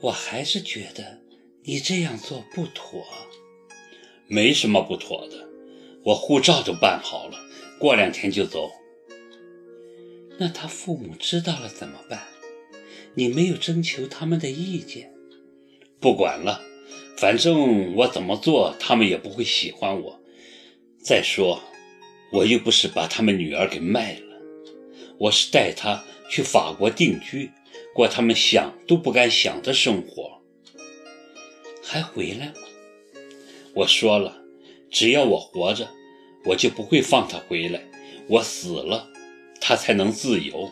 我还是觉得你这样做不妥。没什么不妥的，我护照都办好了，过两天就走。那他父母知道了怎么办？你没有征求他们的意见。不管了，反正我怎么做，他们也不会喜欢我。再说，我又不是把他们女儿给卖了，我是带她去法国定居，过他们想都不敢想的生活。还回来吗？我说了，只要我活着，我就不会放他回来。我死了，他才能自由。